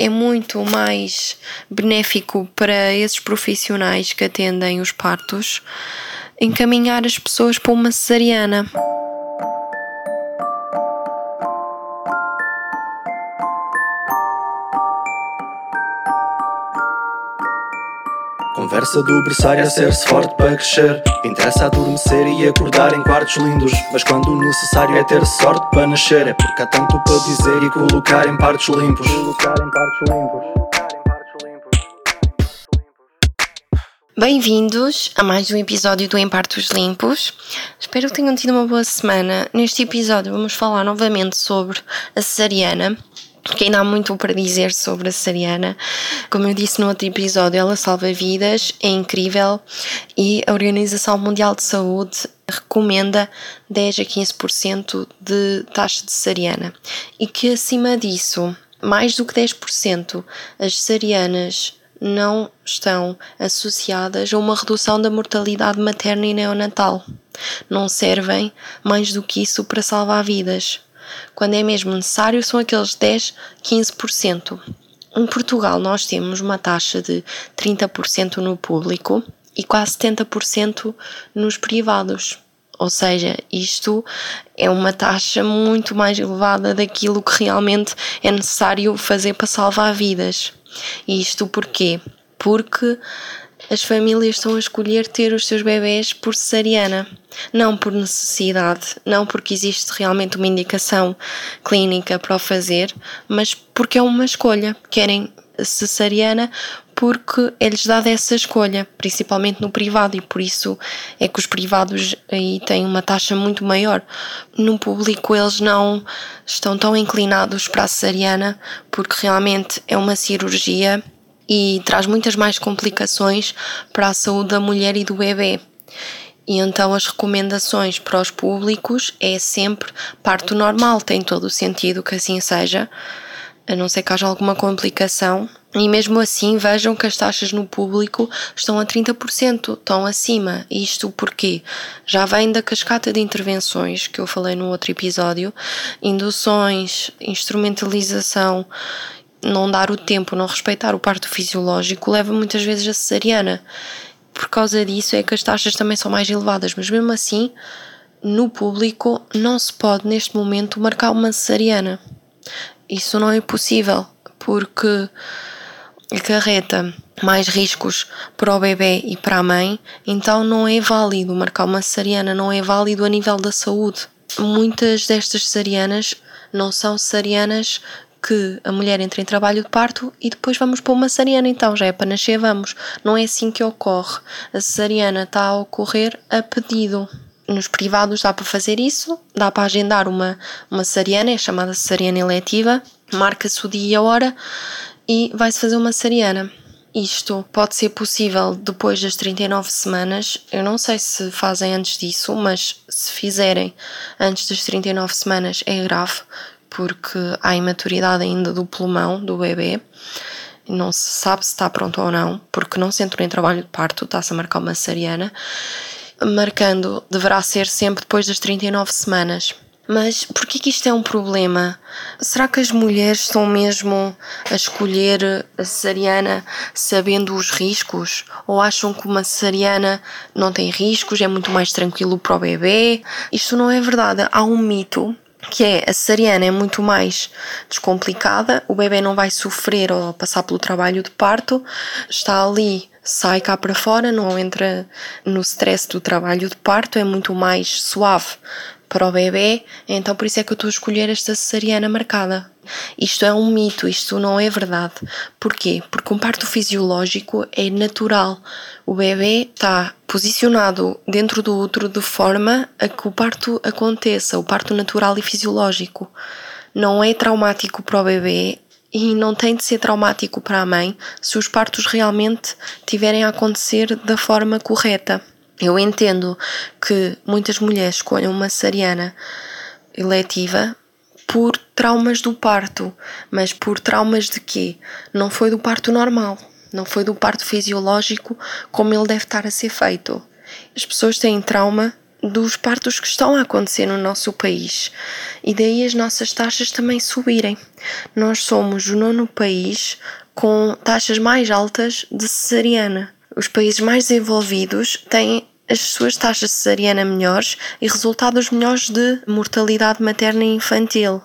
é muito mais benéfico para esses profissionais que atendem os partos encaminhar as pessoas para uma cesariana. Conversa do berçário a ser-se forte para crescer. Interessa adormecer e acordar em quartos lindos Mas quando o necessário é ter sorte para nascer É porque há tanto para dizer e colocar em partes limpos. Colocar em partes limpos. Bem-vindos a mais um episódio do Em Partos Limpos. Espero que tenham tido uma boa semana. Neste episódio vamos falar novamente sobre a cesariana porque ainda há muito para dizer sobre a cesariana. Como eu disse no outro episódio, ela salva vidas, é incrível e a Organização Mundial de Saúde recomenda 10 a 15% de taxa de cesariana e que acima disso, mais do que 10%, as cesarianas não estão associadas a uma redução da mortalidade materna e neonatal. Não servem mais do que isso para salvar vidas. Quando é mesmo necessário, são aqueles 10, 15%. Em Portugal, nós temos uma taxa de 30% no público e quase 70% nos privados. Ou seja, isto é uma taxa muito mais elevada daquilo que realmente é necessário fazer para salvar vidas. E isto porquê? Porque as famílias estão a escolher ter os seus bebés por cesariana, não por necessidade, não porque existe realmente uma indicação clínica para o fazer, mas porque é uma escolha. Querem cesariana porque é-lhes dada essa escolha, principalmente no privado, e por isso é que os privados aí têm uma taxa muito maior. No público, eles não estão tão inclinados para a cesariana, porque realmente é uma cirurgia e traz muitas mais complicações para a saúde da mulher e do bebê. E então as recomendações para os públicos é sempre parto normal, tem todo o sentido que assim seja, a não ser que haja alguma complicação. E mesmo assim, vejam que as taxas no público estão a 30%, estão acima. Isto porque já vem da cascata de intervenções que eu falei no outro episódio, induções, instrumentalização não dar o tempo, não respeitar o parto fisiológico, leva muitas vezes a cesariana. Por causa disso é que as taxas também são mais elevadas, mas mesmo assim, no público, não se pode neste momento marcar uma cesariana. Isso não é possível, porque acarreta mais riscos para o bebê e para a mãe, então não é válido marcar uma cesariana, não é válido a nível da saúde. Muitas destas cesarianas não são cesarianas que a mulher entra em trabalho de parto e depois vamos para uma cesariana, então já é para nascer, vamos. Não é assim que ocorre. A cesariana está a ocorrer a pedido. Nos privados dá para fazer isso, dá para agendar uma, uma cesariana, é chamada cesariana eletiva, marca-se o dia e a hora e vai-se fazer uma cesariana. Isto pode ser possível depois das 39 semanas. Eu não sei se fazem antes disso, mas se fizerem antes das 39 semanas é grave, porque há imaturidade ainda do pulmão do bebê. Não se sabe se está pronto ou não, porque não se entrou em trabalho de parto, está-se a marcar uma cesariana. Marcando deverá ser sempre depois das 39 semanas. Mas por que isto é um problema? Será que as mulheres estão mesmo a escolher a cesariana sabendo os riscos? Ou acham que uma cesariana não tem riscos, é muito mais tranquilo para o bebê? Isto não é verdade. Há um mito que é a cesariana é muito mais descomplicada, o bebê não vai sofrer ou passar pelo trabalho de parto, está ali, sai cá para fora, não entra no stress do trabalho de parto, é muito mais suave para o bebê, então por isso é que eu estou a escolher esta cesariana marcada. Isto é um mito, isto não é verdade. Porquê? Porque um parto fisiológico é natural. O bebê está posicionado dentro do útero de forma a que o parto aconteça, o parto natural e fisiológico. Não é traumático para o bebê e não tem de ser traumático para a mãe se os partos realmente tiverem a acontecer da forma correta. Eu entendo que muitas mulheres escolham uma cesariana eletiva por traumas do parto, mas por traumas de quê? Não foi do parto normal, não foi do parto fisiológico como ele deve estar a ser feito. As pessoas têm trauma dos partos que estão a acontecer no nosso país e daí as nossas taxas também subirem. Nós somos o nono país com taxas mais altas de cesariana. Os países mais desenvolvidos têm as suas taxas cesariana melhores e resultados melhores de mortalidade materna e infantil.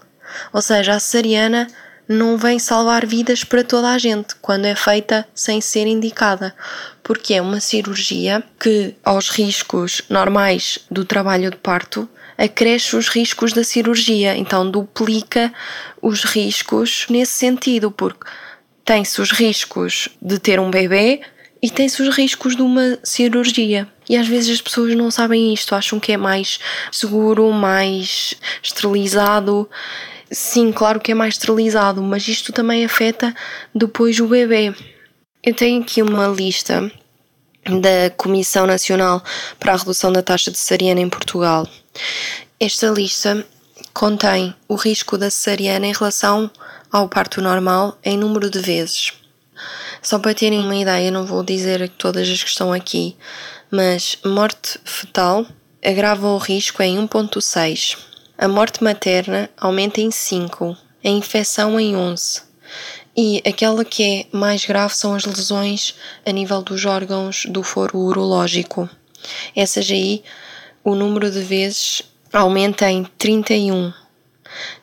Ou seja, a cesariana não vem salvar vidas para toda a gente quando é feita sem ser indicada, porque é uma cirurgia que, aos riscos normais do trabalho de parto, acresce os riscos da cirurgia, então duplica os riscos nesse sentido, porque tem-se os riscos de ter um bebê e tem-se os riscos de uma cirurgia. E às vezes as pessoas não sabem isto, acham que é mais seguro, mais esterilizado Sim, claro que é mais esterilizado, mas isto também afeta depois o bebê. Eu tenho aqui uma lista da Comissão Nacional para a Redução da Taxa de Cesariana em Portugal. Esta lista contém o risco da cesariana em relação ao parto normal em número de vezes. Só para terem uma ideia, não vou dizer todas as que estão aqui, mas morte fetal agrava o risco em 1.6 a morte materna aumenta em 5, a infecção em 11. E aquela que é mais grave são as lesões a nível dos órgãos do foro urológico. Essas aí, o número de vezes aumenta em 31.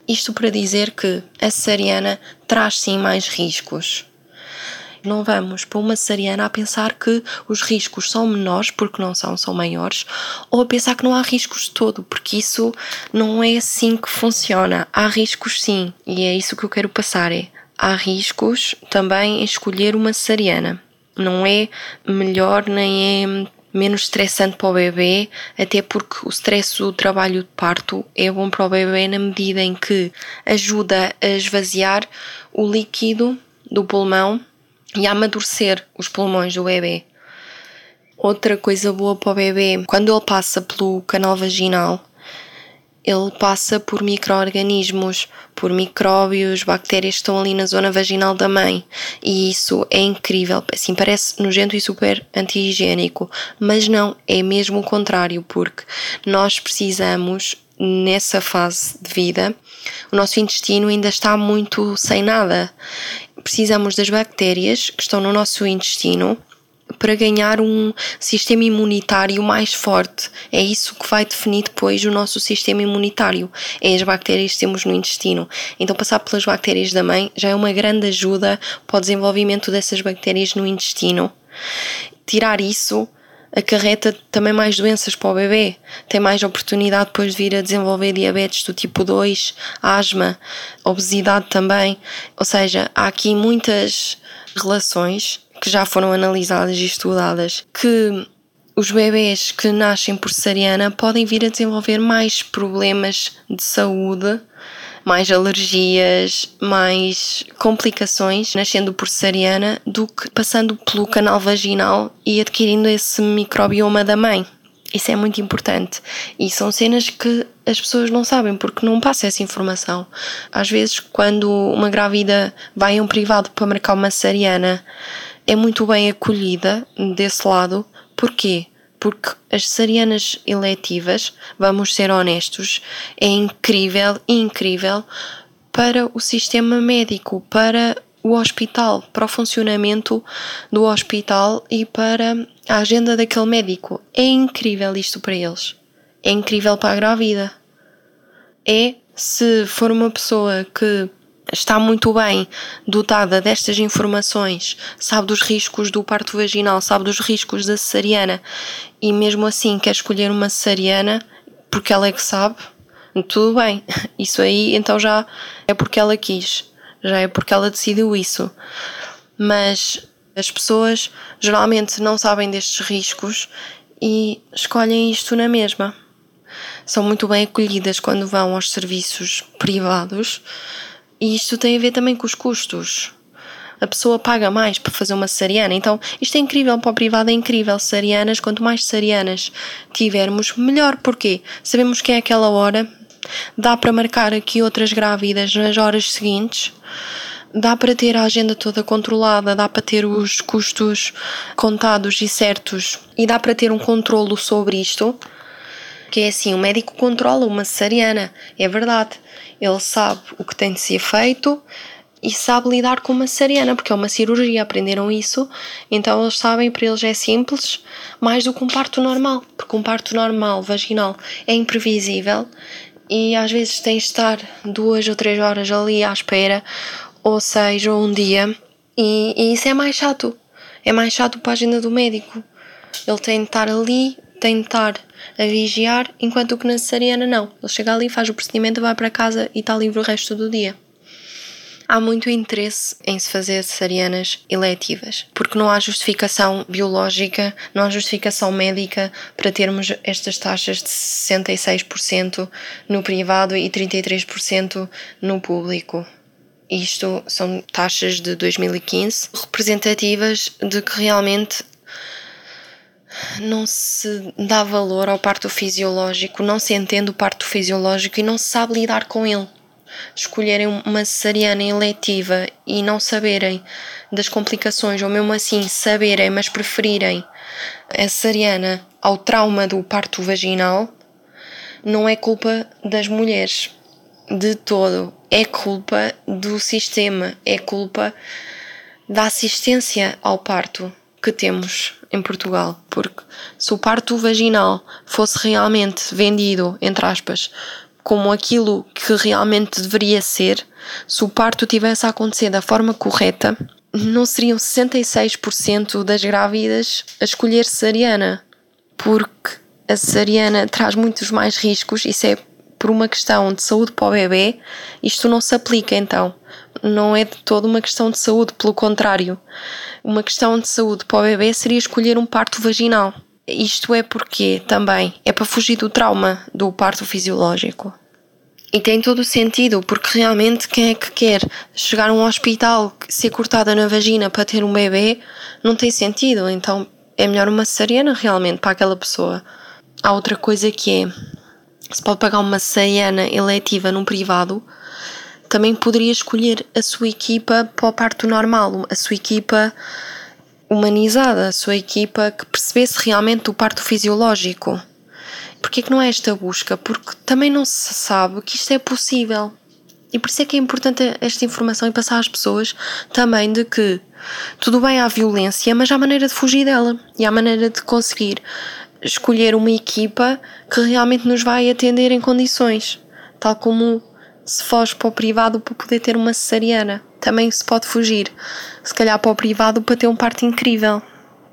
Isto para dizer que a cesariana traz sim mais riscos. Não vamos para uma cesariana a pensar que os riscos são menores, porque não são, são maiores, ou a pensar que não há riscos de todo, porque isso não é assim que funciona. Há riscos sim, e é isso que eu quero passar: é há riscos também em escolher uma cesariana. Não é melhor nem é menos estressante para o bebê, até porque o stress do trabalho de parto é bom para o bebê na medida em que ajuda a esvaziar o líquido do pulmão e amadurecer os pulmões do bebê. Outra coisa boa para o bebê, quando ele passa pelo canal vaginal, ele passa por micro-organismos, por micróbios, bactérias que estão ali na zona vaginal da mãe. E isso é incrível. Assim, parece nojento e super anti-higiênico, mas não, é mesmo o contrário, porque nós precisamos, nessa fase de vida, o nosso intestino ainda está muito sem nada precisamos das bactérias que estão no nosso intestino para ganhar um sistema imunitário mais forte. É isso que vai definir depois o nosso sistema imunitário. É as bactérias que temos no intestino. Então, passar pelas bactérias da mãe já é uma grande ajuda para o desenvolvimento dessas bactérias no intestino. Tirar isso acarreta também mais doenças para o bebê, tem mais oportunidade depois de vir a desenvolver diabetes do tipo 2, asma, obesidade também. Ou seja, há aqui muitas relações que já foram analisadas e estudadas que os bebês que nascem por cesariana podem vir a desenvolver mais problemas de saúde mais alergias, mais complicações nascendo por cesariana do que passando pelo canal vaginal e adquirindo esse microbioma da mãe. Isso é muito importante. E são cenas que as pessoas não sabem porque não passa essa informação. Às vezes, quando uma grávida vai a um privado para marcar uma cesariana, é muito bem acolhida desse lado. Porquê? Porque as cesarianas eletivas, vamos ser honestos, é incrível, incrível para o sistema médico, para o hospital, para o funcionamento do hospital e para a agenda daquele médico. É incrível isto para eles. É incrível para a grávida. É se for uma pessoa que está muito bem dotada destas informações, sabe dos riscos do parto vaginal, sabe dos riscos da cesariana e mesmo assim quer escolher uma cesariana porque ela é que sabe, tudo bem. Isso aí então já é porque ela quis, já é porque ela decidiu isso. Mas as pessoas geralmente não sabem destes riscos e escolhem isto na mesma. São muito bem acolhidas quando vão aos serviços privados e isto tem a ver também com os custos. A pessoa paga mais para fazer uma cesariana. Então, isto é incrível para o privado, é incrível. Cesarianas, quanto mais cesarianas tivermos, melhor. Porquê? Sabemos que é aquela hora, dá para marcar aqui outras grávidas nas horas seguintes dá para ter a agenda toda controlada, dá para ter os custos contados e certos e dá para ter um controlo sobre isto. Porque é assim, o médico controla uma cesariana, é verdade. Ele sabe o que tem de ser feito e sabe lidar com uma cesariana, porque é uma cirurgia, aprenderam isso, então eles sabem, para eles é simples, mais do que um parto normal, porque um parto normal, vaginal, é imprevisível e às vezes tens de estar duas ou três horas ali à espera, ou seja, um dia, e, e isso é mais chato. É mais chato para a agenda do médico. Ele tem de estar ali, tem de estar a vigiar, enquanto que na cesariana não. Ele chega ali, faz o procedimento, vai para casa e está livre o resto do dia. Há muito interesse em se fazer cesarianas eletivas, porque não há justificação biológica, não há justificação médica para termos estas taxas de 66% no privado e 33% no público. Isto são taxas de 2015 representativas de que realmente não se dá valor ao parto fisiológico, não se entende o parto fisiológico e não se sabe lidar com ele. Escolherem uma cesariana eletiva e não saberem das complicações, ou mesmo assim saberem, mas preferirem a cesariana ao trauma do parto vaginal, não é culpa das mulheres de todo. É culpa do sistema, é culpa da assistência ao parto que temos em Portugal. Porque se o parto vaginal fosse realmente vendido, entre aspas, como aquilo que realmente deveria ser, se o parto tivesse a acontecer da forma correta, não seriam 66% das grávidas a escolher cesariana. Porque a cesariana traz muitos mais riscos, isso é por uma questão de saúde para o bebê, isto não se aplica então. Não é de toda uma questão de saúde, pelo contrário. Uma questão de saúde para o bebê seria escolher um parto vaginal. Isto é porque também é para fugir do trauma do parto fisiológico. E tem todo o sentido, porque realmente quem é que quer chegar a um hospital, ser cortada na vagina para ter um bebê, não tem sentido. Então é melhor uma cesariana realmente para aquela pessoa. Há outra coisa que é se pode pagar uma cesariana eletiva num privado, também poderia escolher a sua equipa para o parto normal, a sua equipa humanizada, a sua equipa que percebesse realmente o parto fisiológico. Porquê é que não é esta busca? Porque também não se sabe que isto é possível. E por isso é que é importante esta informação e passar às pessoas também de que tudo bem há violência, mas há maneira de fugir dela e há maneira de conseguir escolher uma equipa que realmente nos vai atender em condições, tal como se foge para o privado para poder ter uma cesariana. Também se pode fugir, se calhar para o privado para ter um parto incrível,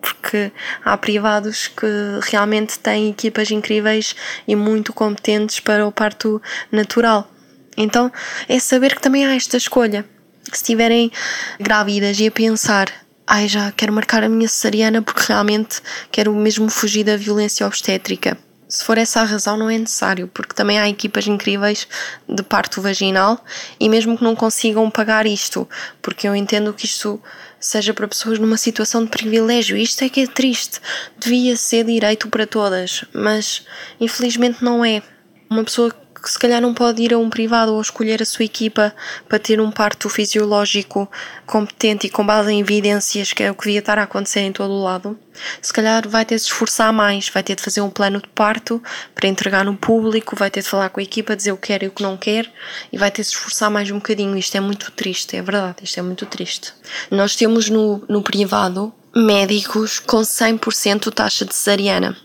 porque há privados que realmente têm equipas incríveis e muito competentes para o parto natural. Então é saber que também há esta escolha. Se estiverem grávidas e a pensar ai já quero marcar a minha cesariana porque realmente quero mesmo fugir da violência obstétrica. Se for essa a razão, não é necessário, porque também há equipas incríveis de parto vaginal e mesmo que não consigam pagar isto, porque eu entendo que isto seja para pessoas numa situação de privilégio. Isto é que é triste. Devia ser direito para todas, mas infelizmente não é. Uma pessoa que se calhar não pode ir a um privado ou escolher a sua equipa para ter um parto fisiológico competente e com base em evidências, que é o que devia estar a acontecer em todo o lado, se calhar vai ter de se esforçar mais, vai ter de fazer um plano de parto para entregar no público, vai ter de falar com a equipa, dizer o que quer e o que não quer e vai ter de se esforçar mais um bocadinho. Isto é muito triste, é verdade, isto é muito triste. Nós temos no, no privado médicos com 100% taxa de cesariana.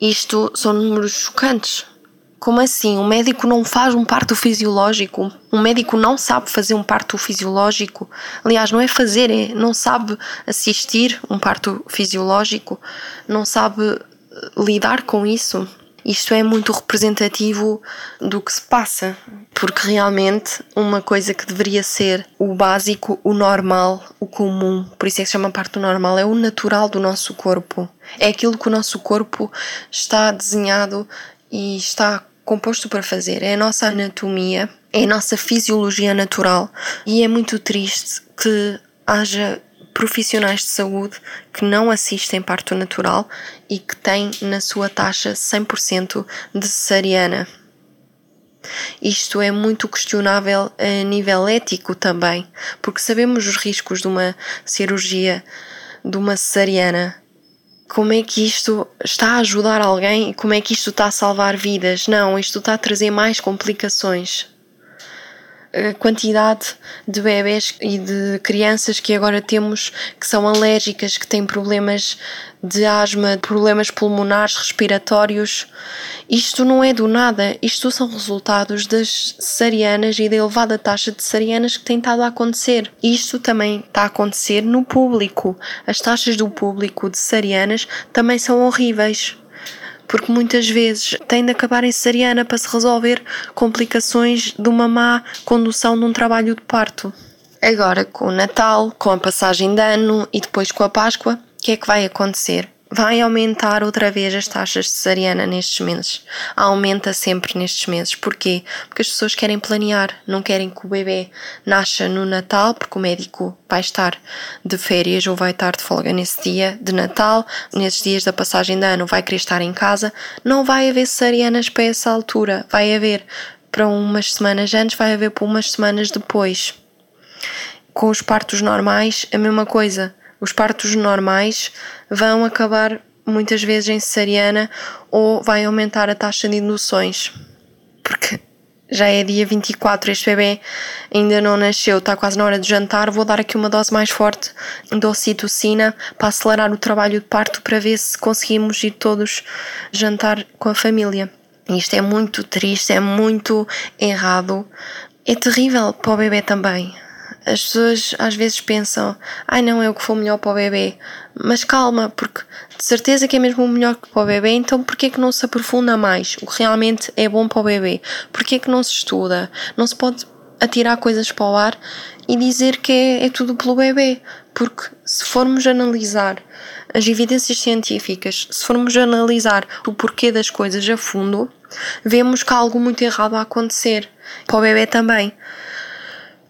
Isto são números chocantes como assim? Um médico não faz um parto fisiológico? Um médico não sabe fazer um parto fisiológico? Aliás, não é fazer, é não sabe assistir um parto fisiológico, não sabe eh, lidar com isso. Isto é muito representativo do que se passa, porque realmente uma coisa que deveria ser o básico, o normal, o comum, por isso é que se chama parto normal, é o natural do nosso corpo. É aquilo que o nosso corpo está desenhado e está composto para fazer. É a nossa anatomia, é a nossa fisiologia natural e é muito triste que haja profissionais de saúde que não assistem parto natural e que têm na sua taxa 100% de cesariana. Isto é muito questionável a nível ético também, porque sabemos os riscos de uma cirurgia de uma cesariana como é que isto está a ajudar alguém e como é que isto está a salvar vidas. Não, isto está a trazer mais complicações a quantidade de bebés e de crianças que agora temos que são alérgicas, que têm problemas de asma, problemas pulmonares, respiratórios. Isto não é do nada, isto são resultados das cesarianas e da elevada taxa de cesarianas que tem estado a acontecer. Isto também está a acontecer no público. As taxas do público de cesarianas também são horríveis porque muitas vezes tem de acabar em cesariana para se resolver complicações de uma má condução de um trabalho de parto. Agora, com o Natal, com a passagem de ano e depois com a Páscoa, o que é que vai acontecer? Vai aumentar outra vez as taxas de cesariana nestes meses. Aumenta sempre nestes meses. Porquê? Porque as pessoas querem planear, não querem que o bebê nasça no Natal, porque o médico vai estar de férias ou vai estar de folga nesse dia de Natal, nesses dias da passagem de ano vai querer estar em casa. Não vai haver cesarianas para essa altura, vai haver para umas semanas antes, vai haver para umas semanas depois. Com os partos normais, a mesma coisa os partos normais vão acabar muitas vezes em cesariana ou vai aumentar a taxa de induções. Porque já é dia 24, este bebê ainda não nasceu, está quase na hora de jantar. Vou dar aqui uma dose mais forte de ocitocina para acelerar o trabalho de parto para ver se conseguimos ir todos jantar com a família. Isto é muito triste, é muito errado. É terrível para o bebê também as pessoas às vezes pensam, ai não, é o que for melhor para o bebê. Mas calma, porque de certeza que é mesmo o melhor para o bebê, então porquê que não se aprofunda mais o que realmente é bom para o bebê? Porquê que não se estuda? Não se pode atirar coisas para o ar e dizer que é, é tudo pelo bebê. Porque se formos analisar as evidências científicas, se formos analisar o porquê das coisas a fundo, vemos que há algo muito errado a acontecer. Para o bebê também.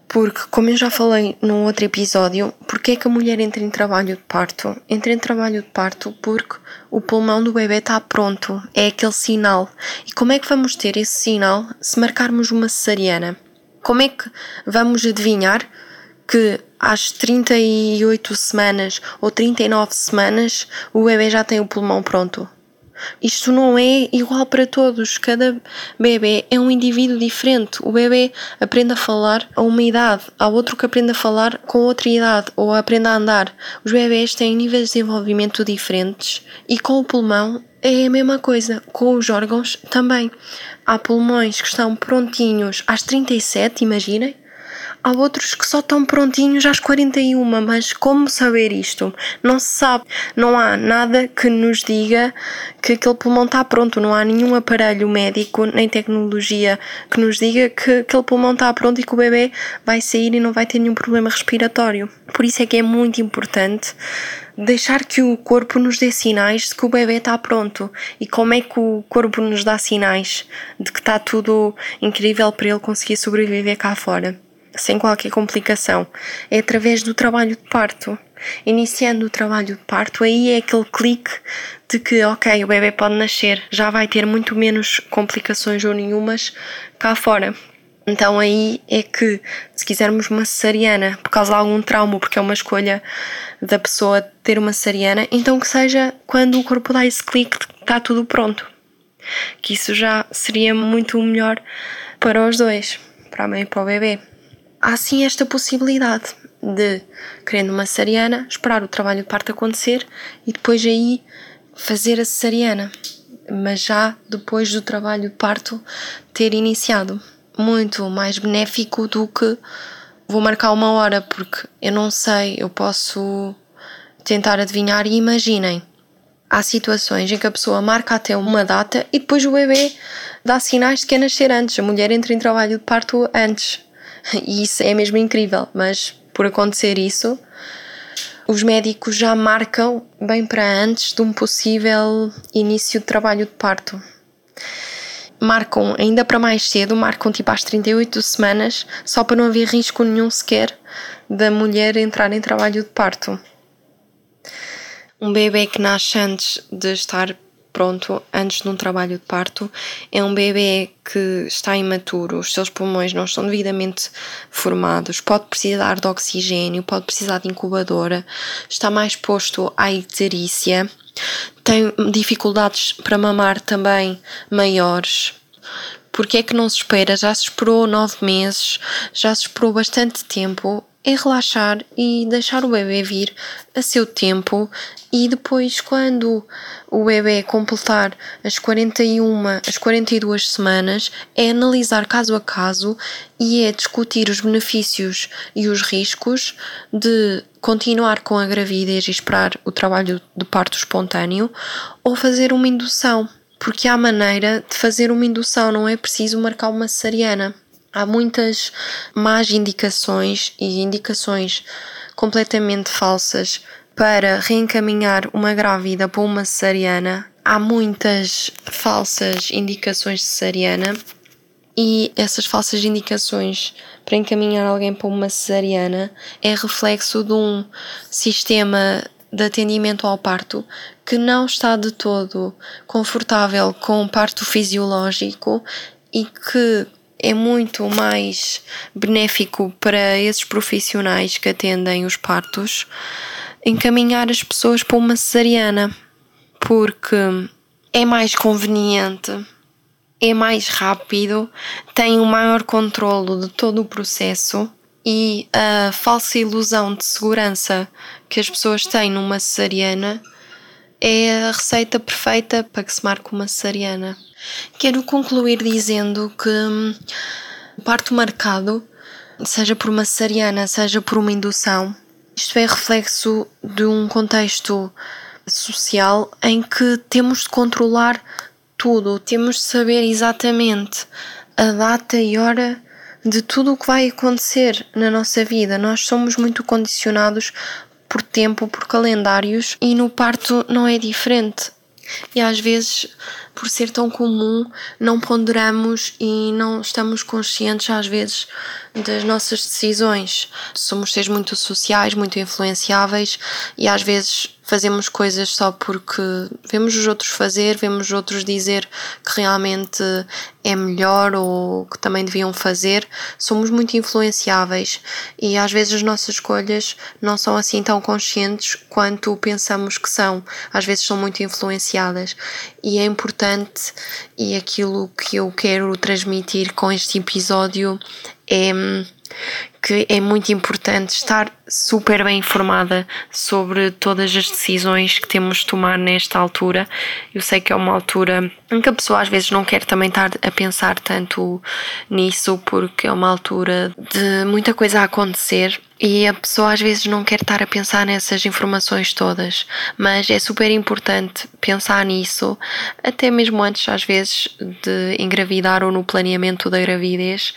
Porque, como eu já falei num outro episódio, porque é que a mulher entra em trabalho de parto? Entra em trabalho de parto porque o pulmão do bebê está pronto, é aquele sinal. E como é que vamos ter esse sinal se marcarmos uma cesariana? Como é que vamos adivinhar que às 38 semanas ou 39 semanas o bebê já tem o pulmão pronto? Isto não é igual para todos. Cada bebê é um indivíduo diferente. O bebê aprende a falar a uma idade, há outro que aprende a falar com outra idade ou aprende a andar. Os bebês têm níveis de desenvolvimento diferentes e com o pulmão é a mesma coisa. Com os órgãos também. Há pulmões que estão prontinhos às 37, imaginem Há outros que só estão prontinhos às 41, mas como saber isto? Não se sabe. Não há nada que nos diga que aquele pulmão está pronto. Não há nenhum aparelho médico nem tecnologia que nos diga que aquele pulmão está pronto e que o bebê vai sair e não vai ter nenhum problema respiratório. Por isso é que é muito importante deixar que o corpo nos dê sinais de que o bebê está pronto. E como é que o corpo nos dá sinais de que está tudo incrível para ele conseguir sobreviver cá fora? Sem qualquer complicação. É através do trabalho de parto. Iniciando o trabalho de parto, aí é aquele clique de que, ok, o bebê pode nascer, já vai ter muito menos complicações ou nenhumas cá fora. Então aí é que, se quisermos uma cesariana, por causa de algum trauma, porque é uma escolha da pessoa ter uma cesariana, então que seja quando o corpo dá esse clique de que está tudo pronto. Que isso já seria muito melhor para os dois, para a mãe e para o bebê há sim esta possibilidade de, querendo uma cesariana, esperar o trabalho de parto acontecer e depois aí fazer a cesariana, mas já depois do trabalho de parto ter iniciado. Muito mais benéfico do que vou marcar uma hora, porque eu não sei, eu posso tentar adivinhar e imaginem. Há situações em que a pessoa marca até uma data e depois o bebê dá sinais de que é nascer antes. A mulher entra em trabalho de parto antes. E isso é mesmo incrível, mas por acontecer isso, os médicos já marcam bem para antes de um possível início de trabalho de parto. Marcam ainda para mais cedo, marcam tipo às 38 semanas, só para não haver risco nenhum sequer da mulher entrar em trabalho de parto. Um bebê que nasce antes de estar pronto antes de um trabalho de parto. É um bebê que está imaturo, os seus pulmões não estão devidamente formados, pode precisar de oxigênio, pode precisar de incubadora, está mais exposto à icterícia, tem dificuldades para mamar também maiores. Porque é que não se espera? Já se esperou nove meses, já se esperou bastante tempo é relaxar e deixar o bebê vir a seu tempo e depois quando o bebê completar as 41, as 42 semanas, é analisar caso a caso e é discutir os benefícios e os riscos de continuar com a gravidez e esperar o trabalho de parto espontâneo ou fazer uma indução. Porque há maneira de fazer uma indução, não é preciso marcar uma cesariana. Há muitas más indicações e indicações completamente falsas para reencaminhar uma grávida para uma cesariana. Há muitas falsas indicações de cesariana e essas falsas indicações para encaminhar alguém para uma cesariana é reflexo de um sistema de atendimento ao parto que não está de todo confortável com o parto fisiológico e que é muito mais benéfico para esses profissionais que atendem os partos encaminhar as pessoas para uma cesariana, porque é mais conveniente, é mais rápido, tem um maior controlo de todo o processo e a falsa ilusão de segurança que as pessoas têm numa cesariana é a receita perfeita para que se marque uma cesariana. Quero concluir dizendo que hum, o parto marcado, seja por uma cesariana, seja por uma indução, isto é reflexo de um contexto social em que temos de controlar tudo, temos de saber exatamente a data e hora de tudo o que vai acontecer na nossa vida. Nós somos muito condicionados por tempo, por calendários e no parto não é diferente. E às vezes, por ser tão comum, não ponderamos e não estamos conscientes, às vezes, das nossas decisões. Somos seres muito sociais, muito influenciáveis e às vezes fazemos coisas só porque vemos os outros fazer, vemos os outros dizer que realmente é melhor ou que também deviam fazer. Somos muito influenciáveis e às vezes as nossas escolhas não são assim tão conscientes quanto pensamos que são. Às vezes são muito influenciadas e é importante e aquilo que eu quero transmitir com este episódio é que é muito importante estar super bem informada sobre todas as decisões que temos de tomar nesta altura. Eu sei que é uma altura em que a pessoa às vezes não quer também estar a pensar tanto nisso, porque é uma altura de muita coisa a acontecer. E a pessoa às vezes não quer estar a pensar nessas informações todas, mas é super importante pensar nisso, até mesmo antes, às vezes, de engravidar ou no planeamento da gravidez,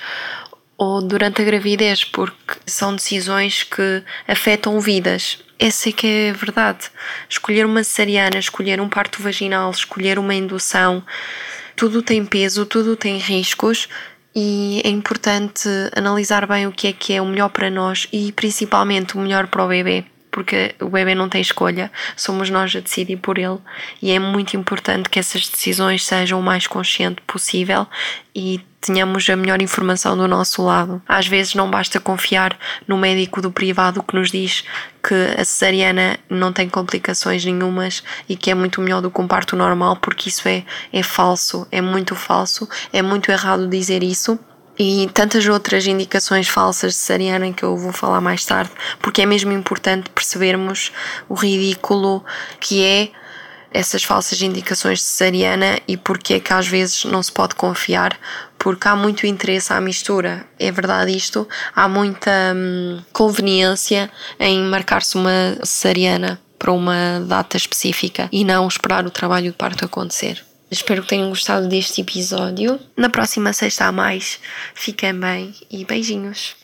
ou durante a gravidez, porque são decisões que afetam vidas. Essa é que é a verdade. Escolher uma cesariana, escolher um parto vaginal, escolher uma indução, tudo tem peso, tudo tem riscos e é importante analisar bem o que é que é o melhor para nós e principalmente o melhor para o bebê porque o bebê não tem escolha, somos nós a decidir por ele e é muito importante que essas decisões sejam o mais consciente possível e tenhamos a melhor informação do nosso lado. Às vezes não basta confiar no médico do privado que nos diz que a cesariana não tem complicações nenhumas e que é muito melhor do que um parto normal, porque isso é, é falso, é muito falso, é muito errado dizer isso e tantas outras indicações falsas de cesariana que eu vou falar mais tarde, porque é mesmo importante percebermos o ridículo que é essas falsas indicações de cesariana e porque é que às vezes não se pode confiar, porque há muito interesse à mistura. É verdade isto, há muita hum, conveniência em marcar-se uma cesariana para uma data específica e não esperar o trabalho de parto acontecer. Espero que tenham gostado deste episódio. Na próxima sexta há mais. Fiquem bem e beijinhos.